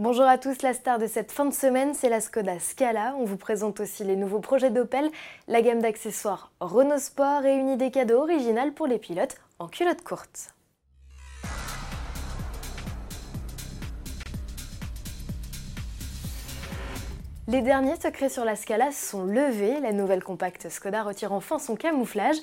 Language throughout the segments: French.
Bonjour à tous, la star de cette fin de semaine, c'est la Skoda Scala. On vous présente aussi les nouveaux projets d'Opel, la gamme d'accessoires Renault Sport et une idée cadeau originale pour les pilotes en culotte courte. Les derniers secrets sur la Scala sont levés. La nouvelle compacte Skoda retire enfin son camouflage.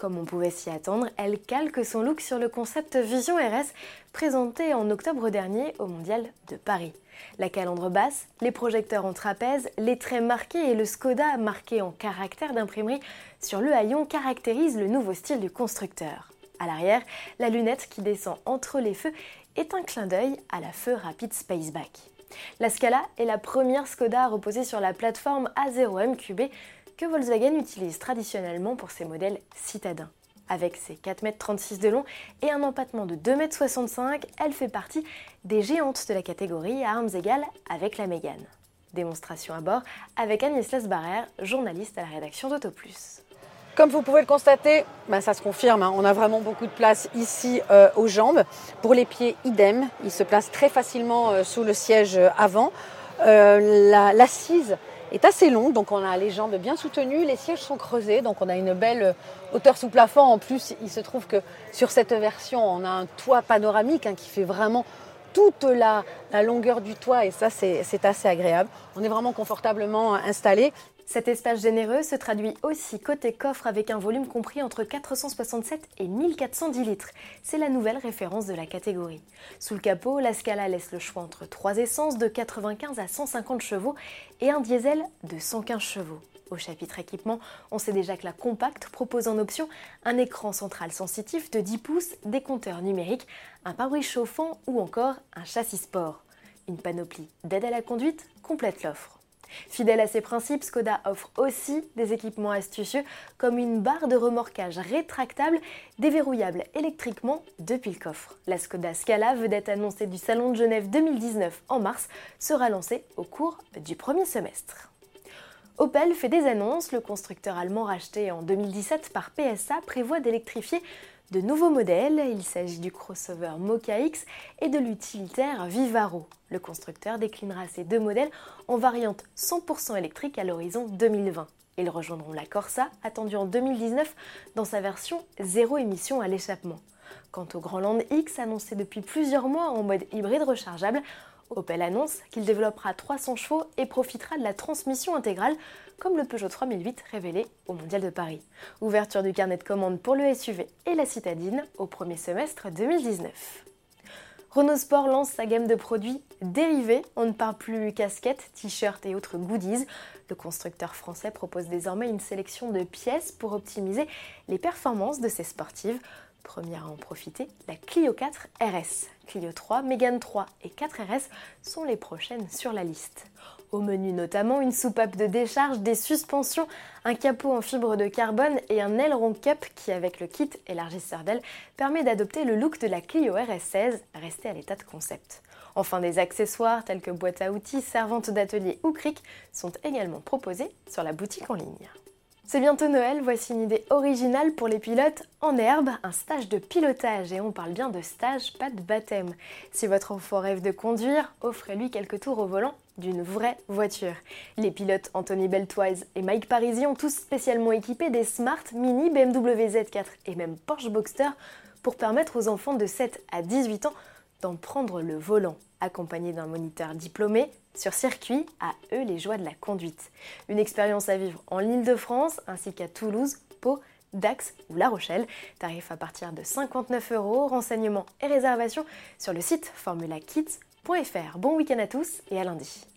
Comme on pouvait s'y attendre, elle calque son look sur le concept Vision RS présenté en octobre dernier au Mondial de Paris. La calandre basse, les projecteurs en trapèze, les traits marqués et le Skoda marqué en caractère d'imprimerie sur le haillon caractérisent le nouveau style du constructeur. À l'arrière, la lunette qui descend entre les feux est un clin d'œil à la feu rapide Spaceback. La Scala est la première Skoda à reposer sur la plateforme A0 MQB que Volkswagen utilise traditionnellement pour ses modèles citadins. Avec ses 4,36 m de long et un empattement de 2,65 m, elle fait partie des géantes de la catégorie à armes égales avec la Mégane. Démonstration à bord avec Agnès Lasbarère, journaliste à la rédaction d'AutoPlus. Comme vous pouvez le constater, ben, ça se confirme, hein. on a vraiment beaucoup de place ici euh, aux jambes. Pour les pieds, idem, ils se placent très facilement euh, sous le siège euh, avant. L'assise est assez longue, donc on a les jambes bien soutenues, les sièges sont creusés, donc on a une belle hauteur sous plafond. En plus, il se trouve que sur cette version, on a un toit panoramique hein, qui fait vraiment toute la, la, longueur du toit et ça c'est assez agréable. On est vraiment confortablement installé. Cet espace généreux se traduit aussi côté coffre avec un volume compris entre 467 et 1410 litres. C'est la nouvelle référence de la catégorie. Sous le capot, la Scala laisse le choix entre trois essences de 95 à 150 chevaux et un diesel de 115 chevaux. Au chapitre équipement, on sait déjà que la compacte propose en option un écran central sensitif de 10 pouces, des compteurs numériques, un pare-brise chauffant ou encore un châssis sport. Une panoplie d'aide à la conduite complète l'offre. Fidèle à ses principes, Skoda offre aussi des équipements astucieux comme une barre de remorquage rétractable déverrouillable électriquement depuis le coffre. La Skoda Scala, vedette annoncée du Salon de Genève 2019 en mars, sera lancée au cours du premier semestre. Opel fait des annonces. Le constructeur allemand racheté en 2017 par PSA prévoit d'électrifier de nouveaux modèles. Il s'agit du crossover Mocha X et de l'utilitaire Vivaro. Le constructeur déclinera ces deux modèles en variante 100% électrique à l'horizon 2020. Ils rejoindront la Corsa, attendue en 2019 dans sa version zéro émission à l'échappement. Quant au Grand Land X, annoncé depuis plusieurs mois en mode hybride rechargeable, Opel annonce qu'il développera 300 chevaux et profitera de la transmission intégrale, comme le Peugeot 3008 révélé au Mondial de Paris. Ouverture du carnet de commandes pour le SUV et la citadine au premier semestre 2019. Renault Sport lance sa gamme de produits dérivés. On ne parle plus casquettes, t-shirts et autres goodies. Le constructeur français propose désormais une sélection de pièces pour optimiser les performances de ses sportives. Première à en profiter, la Clio 4 RS. Clio 3, Mégane 3 et 4 RS sont les prochaines sur la liste. Au menu notamment une soupape de décharge, des suspensions, un capot en fibre de carbone et un aileron cup qui, avec le kit élargisseur d'aile, permet d'adopter le look de la Clio RS16, restée à l'état de concept. Enfin, des accessoires tels que boîte à outils, servantes d'atelier ou cric sont également proposés sur la boutique en ligne. C'est bientôt Noël, voici une idée originale pour les pilotes en herbe, un stage de pilotage. Et on parle bien de stage, pas de baptême. Si votre enfant rêve de conduire, offrez-lui quelques tours au volant d'une vraie voiture. Les pilotes Anthony Beltoise et Mike Parisi ont tous spécialement équipé des Smart, Mini, BMW Z4 et même Porsche Boxster pour permettre aux enfants de 7 à 18 ans d'en prendre le volant, accompagné d'un moniteur diplômé, sur circuit, à eux les joies de la conduite. Une expérience à vivre en Ile-de-France ainsi qu'à Toulouse, Pau, Dax ou La Rochelle. Tarif à partir de 59 euros. Renseignements et réservations sur le site formulakids.fr. Bon week-end à tous et à lundi.